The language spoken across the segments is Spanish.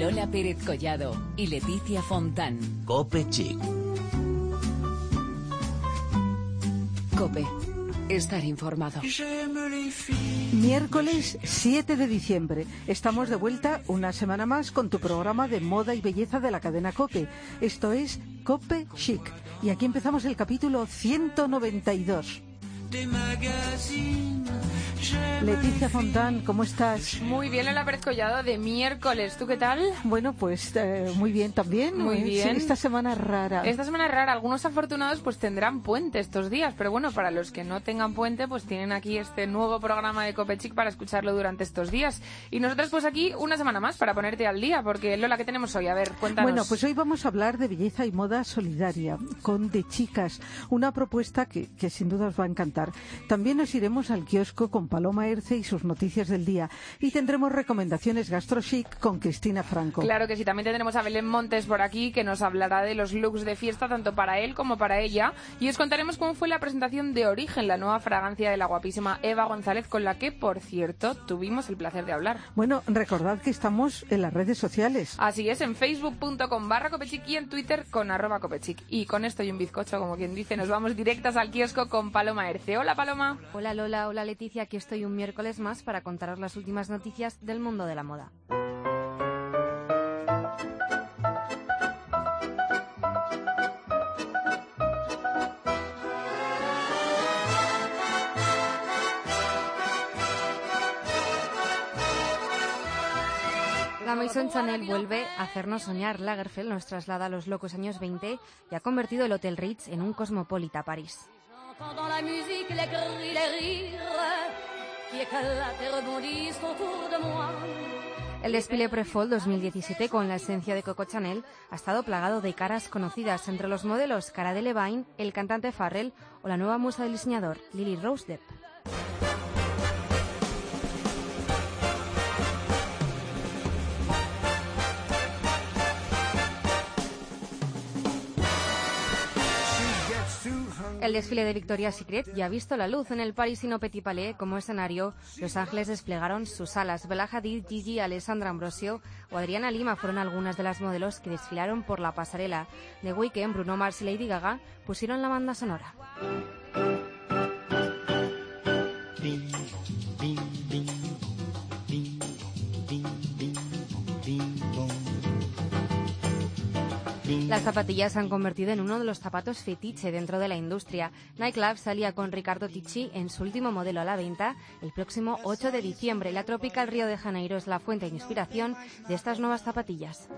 Lola Pérez Collado y Leticia Fontán. Cope Chic. Cope. Estar informado. Miércoles 7 de diciembre. Estamos de vuelta una semana más con tu programa de moda y belleza de la cadena Cope. Esto es Cope Chic. Y aquí empezamos el capítulo 192. Leticia Fontán, ¿cómo estás? Muy bien, Lola Pérez Collado, de miércoles. ¿Tú qué tal? Bueno, pues eh, muy bien también. Muy Eh, bien. sí, esta semana rara. Esta semana rara. Algunos afortunados pues tendrán puente estos días, pero bueno, para los que no tengan puente, pues tienen aquí este nuevo programa de Copechic para escucharlo durante estos días. Y nosotros pues aquí una semana más para ponerte al día, porque Lola, ¿qué tenemos hoy? A ver, cuéntanos. Bueno, pues hoy vamos a hablar de belleza y moda solidaria con De Chicas, una propuesta que, que sin duda os va a encantar. También nos iremos al kiosco con Paloma Erce y sus noticias del día y tendremos recomendaciones gastrochic con Cristina Franco. Claro que sí, también tendremos a Belén Montes por aquí que nos hablará de los looks de fiesta tanto para él como para ella y os contaremos cómo fue la presentación de Origen, la nueva fragancia de la guapísima Eva González con la que, por cierto, tuvimos el placer de hablar. Bueno, recordad que estamos en las redes sociales. Así es, en facebook.com barra copechic y en twitter con arroba copechic. Y con esto y un bizcocho, como quien dice, nos vamos directas al kiosco con Paloma Erce. Hola Paloma. Hola Lola, hola Leticia, aquí estoy un miércoles más para contaros las últimas noticias del mundo de la moda. La Maison Chanel vuelve a hacernos soñar. Lagerfeld nos traslada a los locos años 20 y ha convertido el Hotel Ritz en un cosmopolita París. El desfile Pre-Fall 2017 con la esencia de Coco Chanel ha estado plagado de caras conocidas entre los modelos Cara Delevingne, el cantante Farrell o la nueva musa del diseñador Lily Rose Depp. El desfile de Victoria's Secret ya ha visto la luz en el parisino Petit Palais como escenario. Los Ángeles desplegaron sus alas. Bella Hadid, Gigi, Alessandra Ambrosio o Adriana Lima fueron algunas de las modelos que desfilaron por la pasarela. The Weeknd, Bruno Mars y Lady Gaga pusieron la banda sonora. Las zapatillas se han convertido en uno de los zapatos fetiche dentro de la industria. Nightclub salía con Ricardo Ticci en su último modelo a la venta el próximo 8 de diciembre. La Tropical Río de Janeiro es la fuente de inspiración de estas nuevas zapatillas.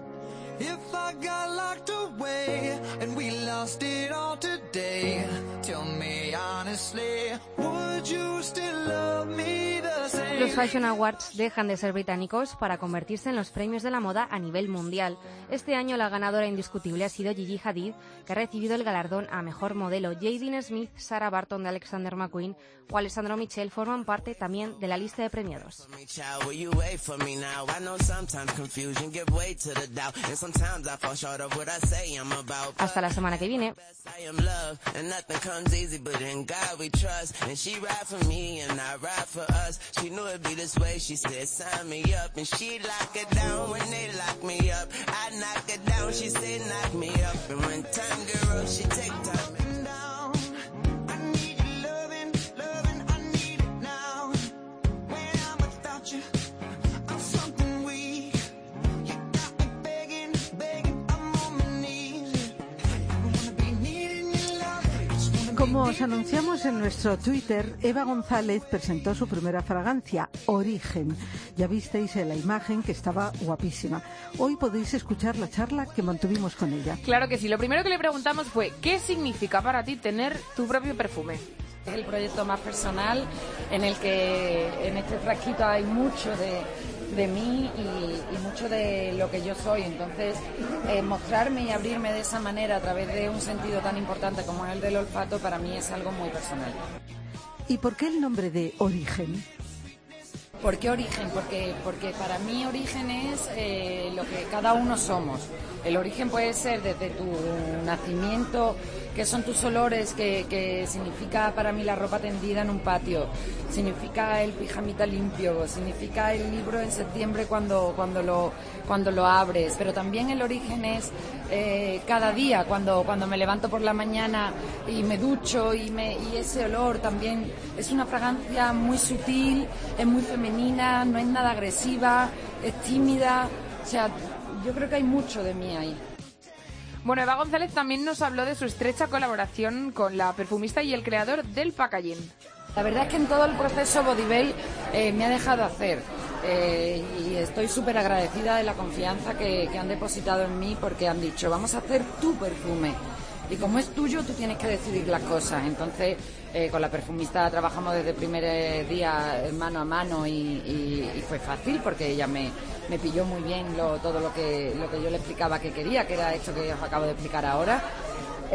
Los Fashion Awards dejan de ser británicos para convertirse en los premios de la moda a nivel mundial. Este año la ganadora indiscutible ha sido Gigi Hadid, que ha recibido el galardón a mejor modelo. Jaden Smith, Sarah Barton de Alexander McQueen o Alessandro Michel forman parte también de la lista de premiados. Hasta la semana que viene. She lock down when they lock me up. I knock down. She "Knock me up," and when time rough, she take time. Como os anunciamos en nuestro Twitter, Eva González presentó su primera fragancia, Origen. Ya visteis en la imagen que estaba guapísima. Hoy podéis escuchar la charla que mantuvimos con ella. Claro que sí, lo primero que le preguntamos fue ¿qué significa para ti tener tu propio perfume? Es el proyecto más personal en el que en este frasquito hay mucho de, de mí y, y mucho de lo que yo soy. Entonces, eh, mostrarme y abrirme de esa manera a través de un sentido tan importante como el del olfato, para mí es algo muy personal. ¿Y por qué el nombre de Origen? ¿Por qué origen? Porque, porque para mí origen es eh, lo que cada uno somos. El origen puede ser desde tu nacimiento, que son tus olores, que, que significa para mí la ropa tendida en un patio, significa el pijamita limpio, significa el libro en septiembre cuando, cuando, lo, cuando lo abres, pero también el origen es eh, cada día, cuando, cuando me levanto por la mañana y me ducho y, me, y ese olor también es una fragancia muy sutil, es muy femenina, no es nada agresiva, es tímida, o sea, yo creo que hay mucho de mí ahí. Bueno, Eva González también nos habló de su estrecha colaboración con la perfumista y el creador del packaging. La verdad es que en todo el proceso Bodybell eh, me ha dejado hacer eh, y estoy súper agradecida de la confianza que, que han depositado en mí porque han dicho, vamos a hacer tu perfume. Y como es tuyo, tú tienes que decidir las cosas. Entonces, eh, con la perfumista trabajamos desde el primer eh, día eh, mano a mano y, fue fácil porque ella me, me pilló muy bien todo lo que, lo que yo le explicaba que quería, que era esto que os acabo de explicar ahora.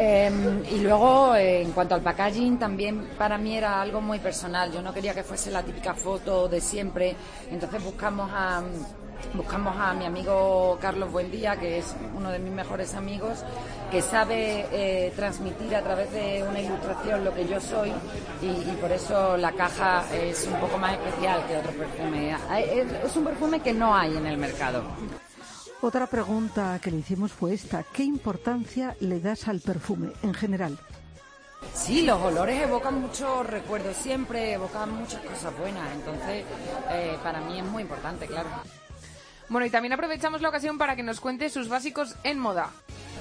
Eh, y luego, en cuanto al packaging, también para mí era algo muy personal. Yo no quería que fuese la típica foto de siempre. Entonces buscamos a, buscamos a mi amigo Carlos Buendía, que es uno de mis mejores amigos, que sabe eh, transmitir a través de una ilustración lo que yo soy y, y por eso la caja es un poco más especial que otro perfume. Es un perfume que no hay en el mercado. Otra pregunta que le hicimos fue esta. ¿Qué importancia le das al perfume en general? Sí, los olores evocan muchos recuerdos siempre, evocan muchas cosas buenas, entonces eh, para mí es muy importante, claro. Bueno, y también aprovechamos la ocasión para que nos cuente sus básicos en moda.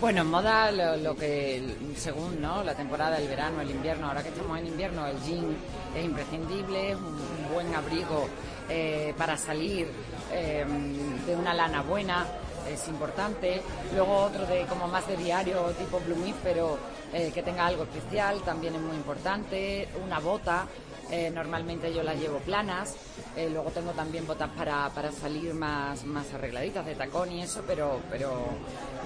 Bueno, en moda lo, que, según ¿no? la temporada, el verano, el invierno, ahora que estamos en invierno, el jean es imprescindible, es un, buen abrigo eh, para salir eh, de una lana buena, es importante. Luego otro de como más de diario, tipo plumífero, eh, que tenga algo especial, también es muy importante. Una bota, eh, normalmente yo las llevo planas. Eh, luego tengo también botas para, para salir más, más arregladitas de tacón y eso, pero, pero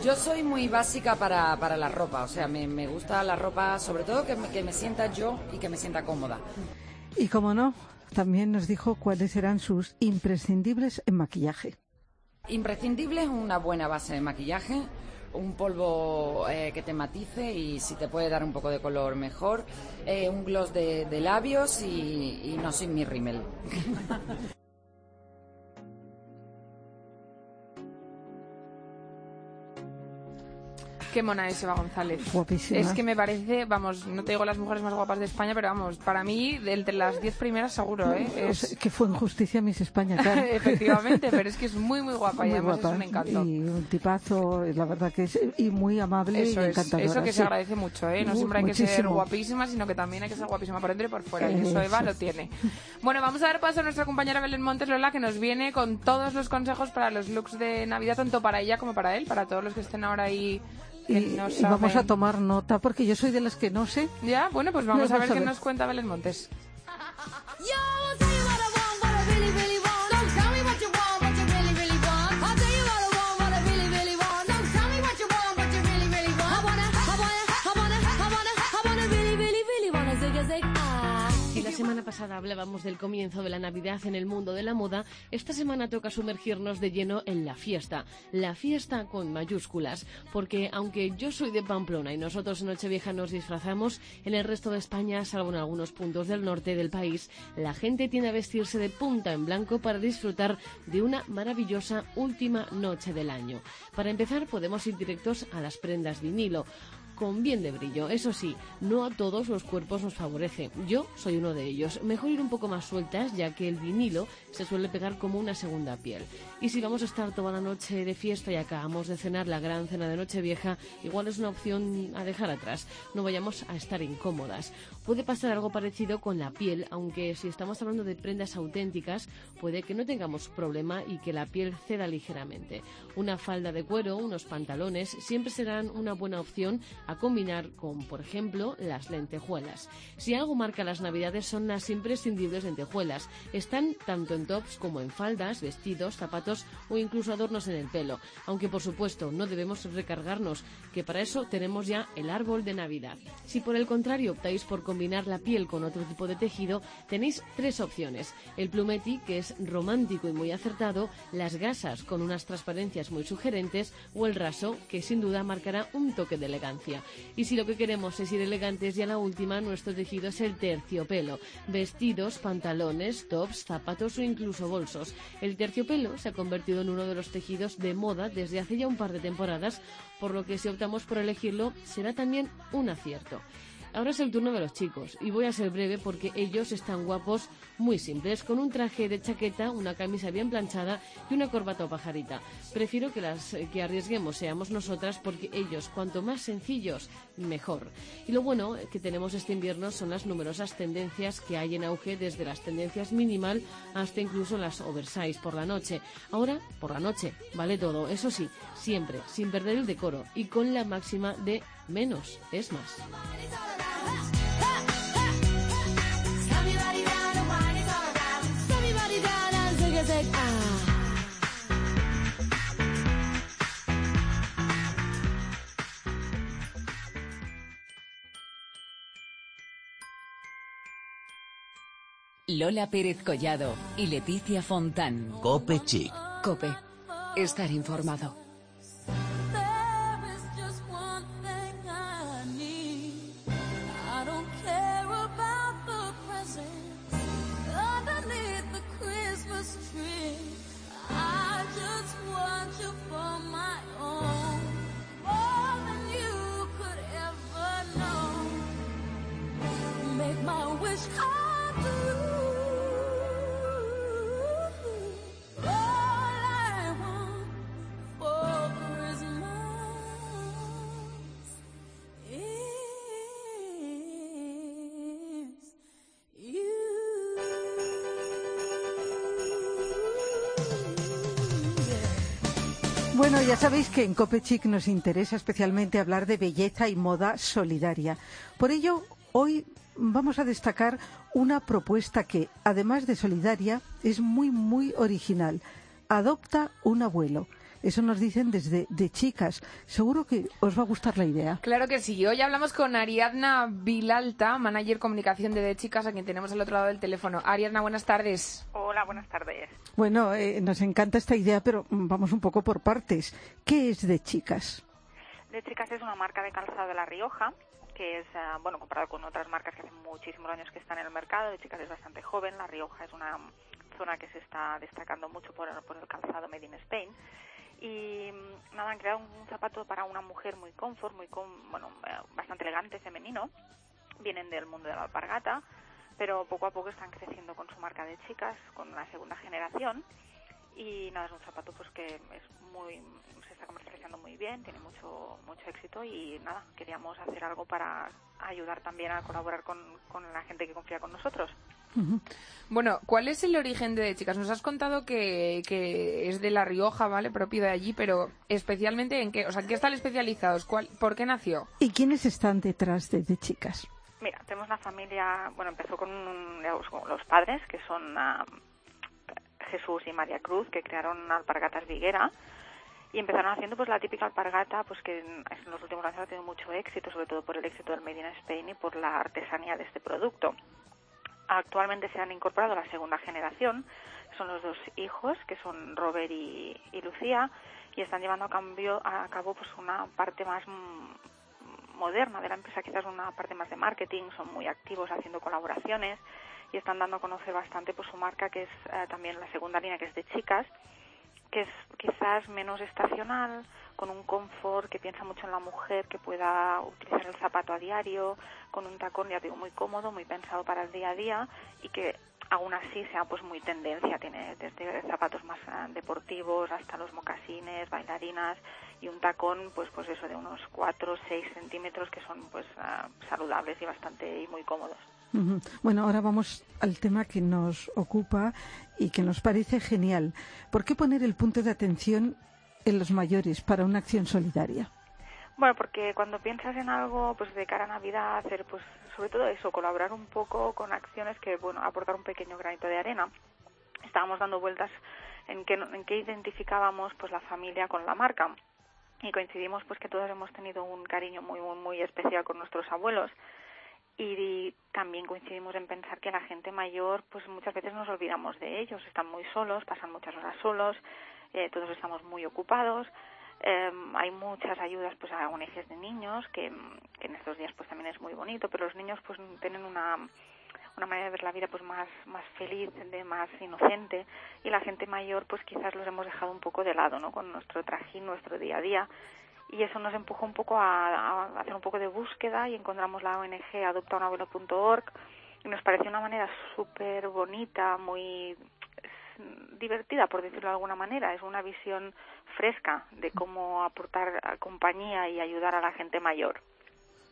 yo soy muy básica para, para la ropa. O sea, me, me gusta la ropa, sobre todo que me, que me sienta yo y que me sienta cómoda. Y como no, también nos dijo cuáles eran sus imprescindibles en maquillaje. Imprescindible es una buena base de maquillaje, un polvo eh, que te matice y si te puede dar un poco de color mejor, eh, un gloss de, labios y, y no sin mi rímel. Qué mona es Eva González. Guapísima. Es que me parece, vamos, no te digo las mujeres más guapas de España, pero vamos, para mí, de entre las 10 primeras seguro, ¿eh? O Es- sea, que fue injusticia Miss España, claro. Efectivamente, pero es que es muy, muy guapa y Muy además guapa. es un encanto. Y un tipazo, la verdad que es, y muy amable Eso y es, encantadora. eso que sí. se agradece mucho, ¿eh? No siempre hay que ser guapísima, sino que también hay que ser guapísima por dentro y por fuera. Y eso Eva Eso. lo tiene. Bueno, vamos a dar paso a nuestra compañera Belén Montes Lola, que nos viene con todos los consejos para los looks de Navidad, tanto para ella como para él, para todos los que estén ahora ahí. Y, no y vamos a tomar nota, porque yo soy de las que no sé. Ya, bueno, pues vamos a Vamos ver a qué ver. nos cuenta Belén Montes. Pasada hablábamos del comienzo de la Navidad en el mundo de la moda, esta semana toca sumergirnos de lleno en la fiesta. La fiesta con mayúsculas, porque aunque yo soy de Pamplona y nosotros en Nochevieja nos disfrazamos, en el resto de España, salvo en algunos puntos del norte del país, la gente tiende a vestirse de punta en blanco para disfrutar de una maravillosa última noche del año. Para empezar, podemos ir directos a las prendas vinilo con bien de brillo. Eso sí, no a todos los cuerpos nos favorece. Yo soy uno de ellos. Mejor ir un poco más sueltas, ya que el vinilo se suele pegar como una segunda piel. Y si vamos a estar toda la noche de fiesta y acabamos de cenar la gran cena de Nochevieja, igual es una opción a dejar atrás. No vayamos a estar incómodas. Puede pasar algo parecido con la piel, aunque si estamos hablando de prendas auténticas, puede que no tengamos problema y que la piel ceda ligeramente. Una falda de cuero, unos pantalones, siempre serán una buena opción a combinar con, por ejemplo, las lentejuelas. Si algo marca las navidades son las imprescindibles lentejuelas. Están tanto en tops como en faldas, vestidos, zapatos o incluso adornos en el pelo. Aunque por supuesto no debemos recargarnos, que para eso tenemos ya el árbol de Navidad. Si por el contrario optáis por combinar combinar la piel con otro tipo de tejido, tenéis tres opciones. El plumeti, que es romántico y muy acertado, las gasas con unas transparencias muy sugerentes o el raso, que sin duda marcará un toque de elegancia. Y si lo que queremos es ir elegantes, ya la última, nuestro tejido es el terciopelo. Vestidos, pantalones, tops, zapatos o incluso bolsos. El terciopelo se ha convertido en uno de los tejidos de moda desde hace ya un par de temporadas, por lo que si optamos por elegirlo será también un acierto. Ahora es el turno de los chicos y voy a ser breve porque ellos están guapos, muy simples, con un traje de chaqueta, una camisa bien planchada y una corbata o pajarita. Prefiero que las eh, que arriesguemos seamos nosotras porque ellos, cuanto más sencillos, mejor. Y lo bueno que tenemos este invierno son las numerosas tendencias que hay en auge desde las tendencias minimal hasta incluso las oversize por la noche. Ahora, por la noche, vale todo, eso sí, siempre, sin perder el decoro y con la máxima de menos es más. Lola Pérez Collado y Leticia Fontán. Cope Chic. Cope. Estar informado. Bueno, ya sabéis que en Copechic nos interesa especialmente hablar de belleza y moda solidaria. Por ello, hoy vamos a destacar una propuesta que, además de solidaria, es muy, muy original. Adopta un abuelo. Eso nos dicen desde de chicas. Seguro que os va a gustar la idea. Claro que sí. Hoy hablamos con Ariadna Vilalta, manager comunicación de De Chicas, a quien tenemos al otro lado del teléfono. Ariadna, buenas tardes. Hola, buenas tardes. Bueno, eh, nos encanta esta idea, pero vamos un poco por partes. ¿Qué es de chicas? De Chicas es una marca de calzado de La Rioja, que es, ah, bueno, comparado con otras marcas que hace muchísimos años que están en el mercado. De Chicas es bastante joven. La Rioja es una zona que se está destacando mucho por, por el calzado Made in Spain. Y nada, han creado un zapato para una mujer muy confort, muy, com- bueno, bastante elegante, femenino. Vienen del mundo de la alpargata, pero poco a poco están creciendo con su marca de chicas, con la segunda generación. Y nada, es un zapato pues que es muy se está comercializando muy bien, tiene mucho mucho éxito y nada, queríamos hacer algo para ayudar también a colaborar con, con la gente que confía con nosotros. Bueno, ¿cuál es el origen de Chicas? Nos has contado que, que es de La Rioja, ¿vale? Propio de allí, pero especialmente en qué, o sea, ¿qué están especializados? ¿Cuál, ¿Por qué nació? ¿Y quiénes están detrás de, de chicas? Mira, tenemos una familia, bueno, empezó con un- los, los padres, que son Jesús y María Cruz, que crearon Alpargatas Viguera, y empezaron haciendo pues la típica alpargata, pues que en, en los últimos años ha tenido mucho éxito, sobre todo por el éxito del Made in Spain y por la artesanía de este producto. Actualmente se han incorporado la segunda generación, son los dos hijos, que son Robert y, Lucía, y están llevando a, cambio, a cabo pues una parte más moderna de la empresa, quizás una parte más de marketing, son muy activos haciendo colaboraciones y están dando a conocer bastante pues su marca, que es eh, también la segunda línea, que es de chicas, que es quizás menos estacional, con un confort que piensa mucho en la mujer, que pueda utilizar el zapato a diario, con un tacón, ya digo, muy cómodo, muy pensado para el día a día y que aún así sea pues muy tendencia, tiene desde zapatos más ah, deportivos hasta los mocasines, bailarinas y un tacón pues pues eso de unos 4 o 6 centímetros que son pues ah, saludables y bastante y muy cómodos. Bueno, ahora vamos al tema que nos ocupa y que nos parece genial. ¿Por qué poner el punto de atención en los mayores para una acción solidaria? Bueno, porque cuando piensas en algo, pues de cara a Navidad, hacer, pues sobre todo eso, colaborar un poco con acciones que, bueno, aportar un pequeño granito de arena. Estábamos dando vueltas en qué, en qué identificábamos, pues la familia con la marca y coincidimos, pues que todos hemos tenido un cariño muy, muy, muy especial con nuestros abuelos y también coincidimos en pensar que la gente mayor pues muchas veces nos olvidamos de ellos. Están muy solos pasan muchas horas solos eh, todos estamos muy ocupados. Eh, hay muchas ayudas pues a ONGs de niños que, que en estos días pues también es muy bonito pero los niños pues tienen una una manera de ver la vida pues más más feliz de más inocente. Y la gente mayor pues quizás los hemos dejado un poco de lado no con nuestro trajín nuestro día a día y eso nos empujó un poco a, hacer un poco de búsqueda y encontramos la ONG adoptaunabuelo.org y nos pareció una manera súper bonita, muy divertida, por decirlo de alguna manera. Es una visión fresca de cómo aportar compañía y ayudar a la gente mayor.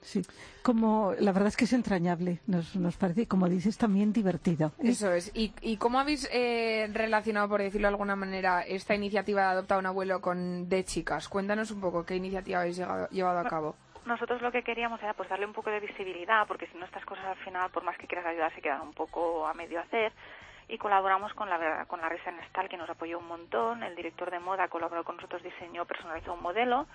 Sí, como la verdad es que es entrañable, nos, nos parece, y como dices, también divertido. ¿eh? Eso es. ¿Y, y cómo habéis eh, relacionado, por decirlo de alguna manera, esta iniciativa de Adopta a un abuelo con De Chicas? Cuéntanos un poco qué iniciativa habéis llegado- llevado a cabo. Nosotros lo que queríamos era pues darle un poco de visibilidad, porque si no estas cosas al final, por más que quieras ayudar, se quedan un poco a medio hacer. Y colaboramos con la, con la Risa Nestal, que nos apoyó un montón. El director de moda colaboró con nosotros, diseñó, personalizó un modelo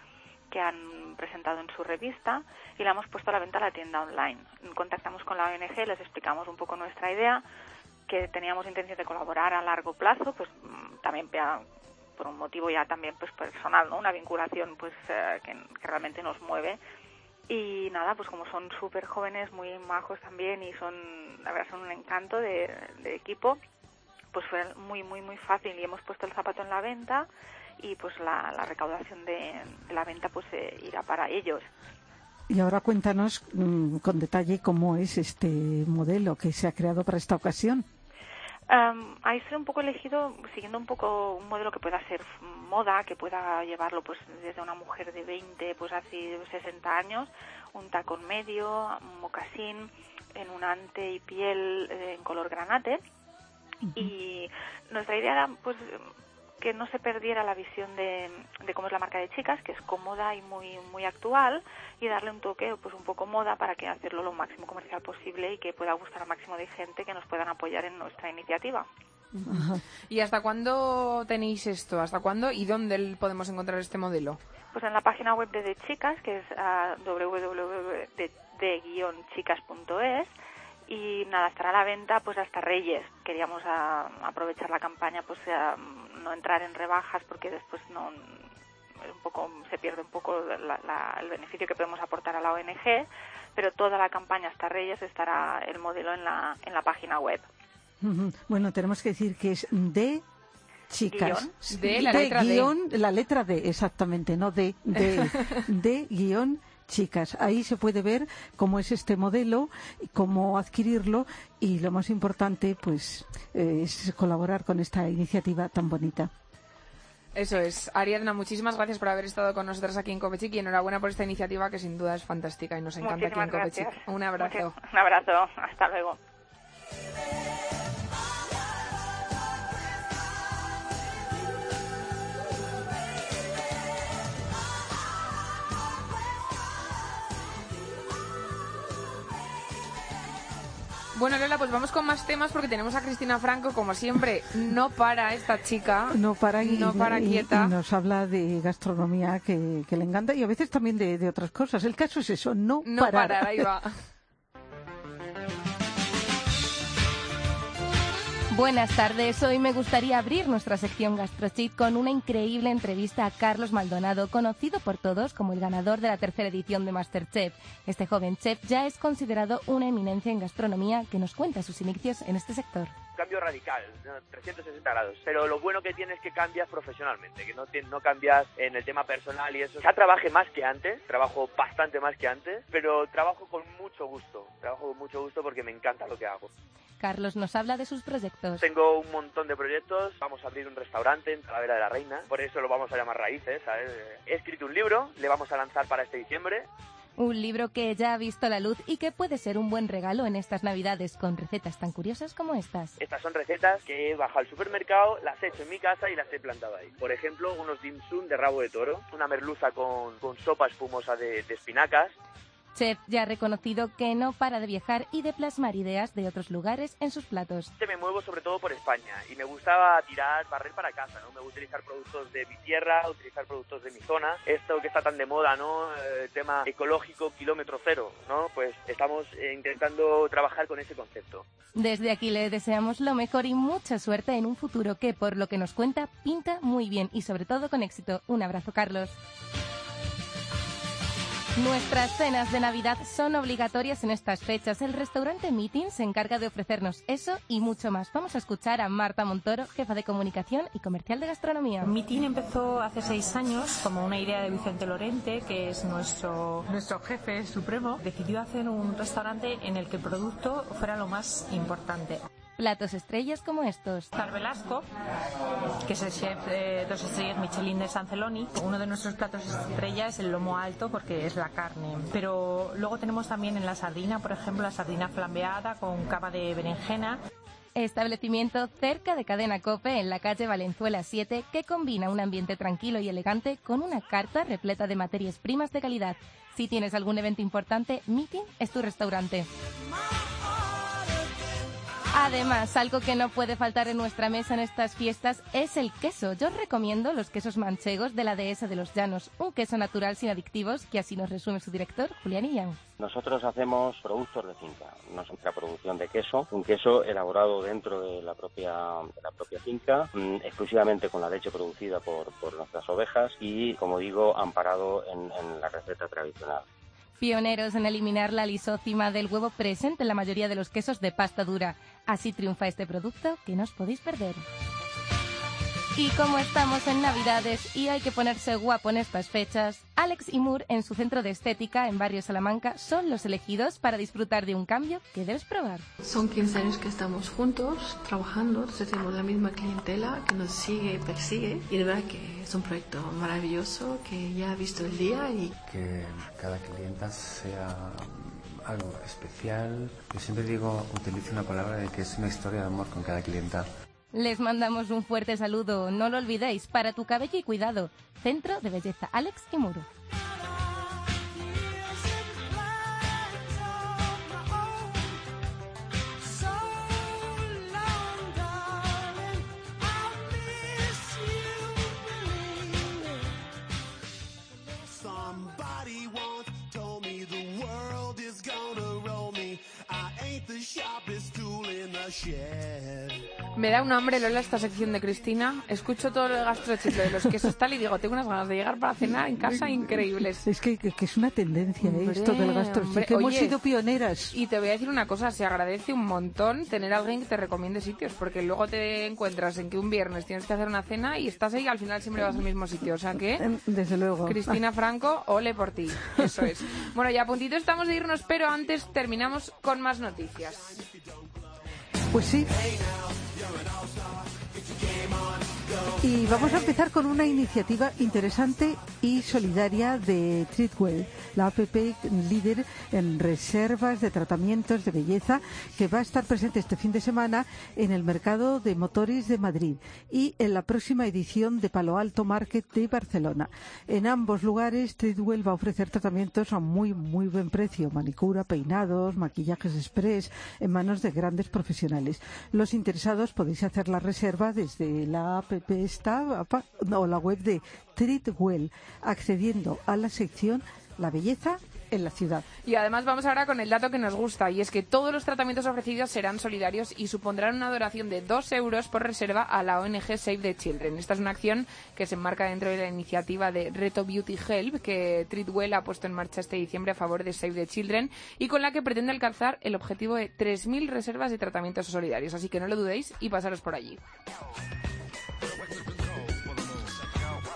que han presentado en su revista y la hemos puesto a la venta a la tienda online. Contactamos con la ONG, les explicamos un poco nuestra idea, que teníamos intención de colaborar a largo plazo, pues mm, también por un motivo ya también pues personal, ¿no? Una vinculación pues eh, que, que realmente nos mueve y nada, pues como son súper jóvenes, muy majos también y son, la verdad, son un encanto de, de equipo, pues fue muy, muy, muy fácil y hemos puesto el zapato en la venta y pues la, la recaudación de, de la venta pues eh, irá para ellos. Y ahora cuéntanos mm, con detalle cómo es este modelo que se ha creado para esta ocasión. Um, ha sido un poco elegido siguiendo un poco un modelo que pueda ser moda, que pueda llevarlo pues desde una mujer de 20 pues así 60 años, un tacón medio, un mocasín en un ante y piel eh, en color granate y nuestra idea era pues que no se perdiera la visión de, de cómo es la marca de chicas, que es cómoda y muy muy actual, y darle un toque pues un poco moda para que hacerlo lo máximo comercial posible y que pueda gustar al máximo de gente que nos puedan apoyar en nuestra iniciativa. ¿Y hasta cuándo tenéis esto? ¿Hasta cuándo y dónde podemos encontrar este modelo? Pues en la página web de De Chicas, que es uh, www.de-chicas.es y nada, estará a la venta pues hasta Reyes. Queríamos ah, aprovechar la campaña pues ah, no entrar en rebajas porque después no un poco se pierde un poco la- la- el beneficio que podemos aportar a la ONG, pero toda la campaña hasta Reyes estará el modelo en la en la página web. Bueno, tenemos que decir que es de chicas. Guión. De la letra D. guion, la letra D, exactamente, no de, de, de guion chicas. Ahí se puede ver cómo es este modelo, cómo adquirirlo y lo más importante, pues, eh, es colaborar con esta iniciativa tan bonita. Eso es. Ariadna, muchísimas gracias por haber estado con nosotros aquí en Copechic y enhorabuena por esta iniciativa que sin duda es fantástica y nos encanta aquí en Muchísimas Copechic. gracias. Un abrazo. Un abrazo. Hasta luego. Bueno, Lola, pues vamos con más temas porque tenemos a Cristina Franco, como siempre, no para esta chica. No para, y, No para y- quieta. y nos habla de gastronomía que, que le encanta y a veces también de, de otras cosas. El caso es eso, no, No parar. parar, ahí va. Buenas tardes. Hoy me gustaría abrir nuestra sección GastroChit con una increíble entrevista a Carlos Maldonado, conocido por todos como el ganador de la tercera edición de Masterchef. Este joven chef ya es considerado una eminencia en gastronomía que nos cuenta sus inicios en este sector. cambio radical, ¿no? 360 grados. Pero lo bueno que tiene es que cambias profesionalmente, que no, no cambias en el tema personal y eso. Ya trabajé más que antes, trabajo bastante más que antes, pero trabajo con mucho gusto. Trabajo con mucho gusto porque me encanta lo que hago. Carlos nos habla de sus proyectos. Tengo un montón de proyectos, vamos a abrir un restaurante en Talavera de la Reina, por eso lo vamos a llamar Raíces, ¿sabes? He escrito un libro, le vamos a lanzar para este diciembre, Un libro que ya ha visto la luz y que puede ser un buen regalo en estas navidades con recetas tan curiosas como estas. Estas son recetas que he bajado al supermercado, las he hecho en mi casa y las he plantado ahí. Por ejemplo, unos dim sum de rabo de toro, una merluza con, con sopa espumosa de, de espinacas, Chef ya ha reconocido que no para de viajar y de plasmar ideas de otros lugares en sus platos. Me muevo sobre todo por España y me gustaba tirar, barrer para casa, ¿no? Me gusta utilizar productos de mi tierra, utilizar productos de mi zona. Esto que está tan de moda, ¿no? El tema ecológico, kilómetro cero, ¿no? Pues estamos eh, intentando trabajar con ese concepto. Desde aquí le deseamos lo mejor y mucha suerte en un futuro que, por lo que nos cuenta, pinta muy bien y sobre todo con éxito. Un abrazo, Carlos. Nuestras cenas de Navidad son obligatorias en estas fechas. El restaurante Meeting se encarga de ofrecernos eso y mucho más. Vamos a escuchar a Marta Montoro, jefa de comunicación y comercial de gastronomía. Mitin empezó hace seis años como una idea de Vicente Lorente, que es nuestro, nuestro jefe supremo. Decidió hacer un restaurante en el que el producto fuera lo más importante. Platos estrellas como estos. Tar Velasco, que es el chef de dos estrellas Michelin de Sanceloni. Uno de nuestros platos estrella es el lomo alto porque es la carne. Pero luego tenemos también en la sardina, por ejemplo, la sardina flambeada con cava de berenjena. Establecimiento cerca de Cadena Cope en la calle Valenzuela 7 que combina un ambiente tranquilo y elegante con una carta repleta de materias primas de calidad. Si tienes algún evento importante, Meeting es tu restaurante. Además, algo que no puede faltar en nuestra mesa en estas fiestas es el queso. Yo os recomiendo los quesos manchegos de la dehesa de los llanos, un queso natural sin adictivos, que así nos resume su director, Julián Illán. Nosotros hacemos productos de finca, nuestra producción de queso, un queso elaborado dentro de la propia, finca, mm, exclusivamente con la leche producida por, nuestras ovejas y, como digo, amparado en la receta tradicional. Pioneros en eliminar la lisócima del huevo presente en la mayoría de los quesos de pasta dura. Así triunfa este producto que no os podéis perder. Y como estamos en Navidades y hay que ponerse guapo en estas fechas, Alex y Moore en su centro de estética en Barrio Salamanca son los elegidos para disfrutar de un cambio que debes probar. Son 15 años que estamos juntos, trabajando, entonces tenemos la misma clientela que nos sigue y persigue. Y de verdad que es un proyecto maravilloso que ya ha visto el día y que cada clienta sea algo especial. Yo siempre digo, utilizo una palabra de que es una historia de amor con cada clienta. Les mandamos un fuerte saludo, no lo olvidéis, para tu cabello y cuidado. Centro de Belleza Alex y Muro. Me da un hambre, Lola, esta sección de Cristina. Escucho todo lo de gastrochip, lo de los quesos tal, y digo, tengo unas ganas de llegar para cenar en casa increíbles. Es que, que- que es una tendencia ¿eh? Hombre, esto del gastrochip. hombre, que hemos sido pioneras. Y te voy a decir una cosa, se agradece un montón tener a alguien que te recomiende sitios, porque luego te encuentras en que un viernes tienes que hacer una cena y estás ahí y al final siempre vas al mismo sitio. O sea que, Em, Desde luego. Cristina Franco, ole por ti. Eso es. Bueno, ya a puntito estamos de irnos, pero antes terminamos con más noticias. Pues sí. Y vamos a empezar con una iniciativa interesante y solidaria de Treatwell, la APP líder en reservas de tratamientos de belleza que va a estar presente este fin de semana en el mercado de motores de Madrid y en la próxima edición de Palo Alto Market de Barcelona. En ambos lugares, Treatwell va a ofrecer tratamientos a muy, muy buen precio, manicura, peinados, maquillajes express, en manos de grandes profesionales. Los interesados podéis hacer la reserva desde la app esta, o la web de Treatwell, accediendo a la sección La belleza en la ciudad. Y además vamos ahora con el dato que nos gusta, y es que todos los tratamientos ofrecidos serán solidarios y supondrán una donación de 2 euros por reserva a la ONG Save the Children. Esta es una acción que se enmarca dentro de la iniciativa de Reto Beauty Help que Treatwell ha puesto en marcha este diciembre a favor de Save the Children y con la que pretende alcanzar el objetivo de 3.000 reservas de tratamientos solidarios. Así que no lo dudéis y pasaros por allí.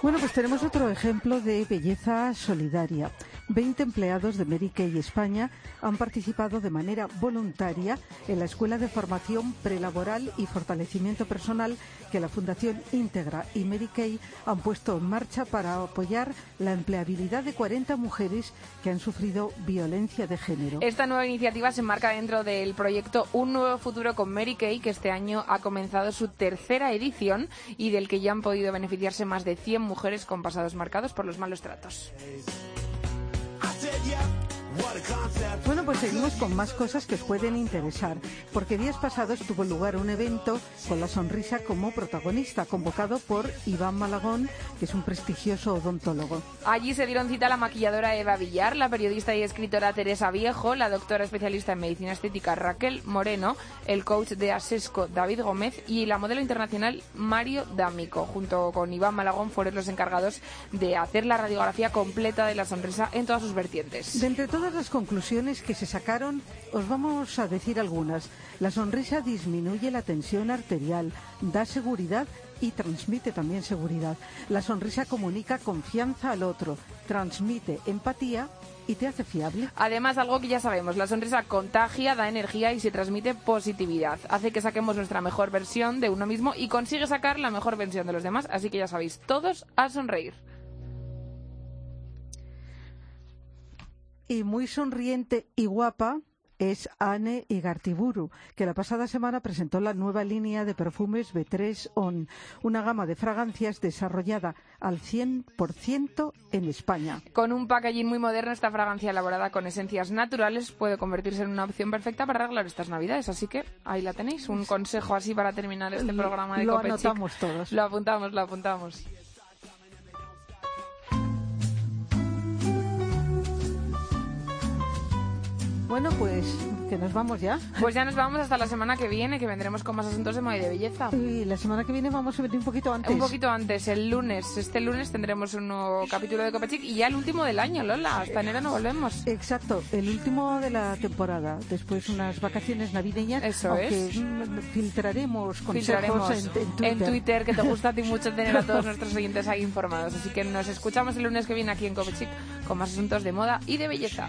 Bueno, pues tenemos otro ejemplo de belleza solidaria. 20 empleados de Mary Kay España han participado de manera voluntaria en la Escuela de Formación Prelaboral y Fortalecimiento Personal que la Fundación Integra y Kay han puesto en marcha para apoyar la empleabilidad de 40 mujeres que han sufrido violencia de género. Esta nueva iniciativa se enmarca dentro del proyecto Un nuevo futuro con Mary Kay, que este año ha comenzado su tercera edición y del que ya han podido beneficiarse más de 100 mujeres con pasados marcados por los malos tratos. Bueno, pues seguimos con más cosas que os pueden interesar, porque días pasados tuvo lugar un evento con la sonrisa como protagonista, convocado por Iván Malagón, que es un prestigioso odontólogo. Allí se dieron cita la maquilladora Eva Villar, la periodista y escritora Teresa Viejo, la doctora especialista en medicina estética Raquel Moreno, el coach de Asesco David Gómez y la modelo internacional Mario D'Amico. Junto con Iván Malagón fueron los encargados de hacer la radiografía completa de la sonrisa en todas sus vertientes. De entre todas las conclusiones que se sacaron, os vamos a decir algunas. La sonrisa disminuye la tensión arterial, da seguridad y transmite también seguridad. La sonrisa comunica confianza al otro, transmite empatía y te hace fiable. Además, algo que ya sabemos, la sonrisa contagia, da energía y se transmite positividad. Hace que saquemos nuestra mejor versión de uno mismo y consigue sacar la mejor versión de los demás. Así que ya sabéis, todos a sonreír. Y muy sonriente y guapa es Anne Igartiburu, que la pasada semana presentó la nueva línea de perfumes B3 On, una gama de fragancias desarrollada al 100% en España. Con un packaging muy moderno, esta fragancia elaborada con esencias naturales puede convertirse en una opción perfecta para arreglar estas navidades. Así que ahí la tenéis, un consejo así para terminar este programa de lo Copechic. anotamos todos. Lo apuntamos, lo apuntamos. Bueno, pues que nos vamos ya. Pues ya nos vamos hasta la semana que viene, que vendremos con más asuntos de moda y de belleza. Y la semana que viene vamos a venir un poquito antes. Un poquito antes, el lunes. Este lunes tendremos un nuevo capítulo de Copechic y ya el último del año, Lola. Hasta enero no volvemos. Exacto, el último de la temporada. Después unas vacaciones navideñas. Eso es. mm, filtraremos consejos Filtraremos en, en Twitter. que te gusta a ti mucho tener a todos nuestros oyentes ahí informados. Así que nos escuchamos el lunes que viene aquí en Copechic con más asuntos de moda y de belleza.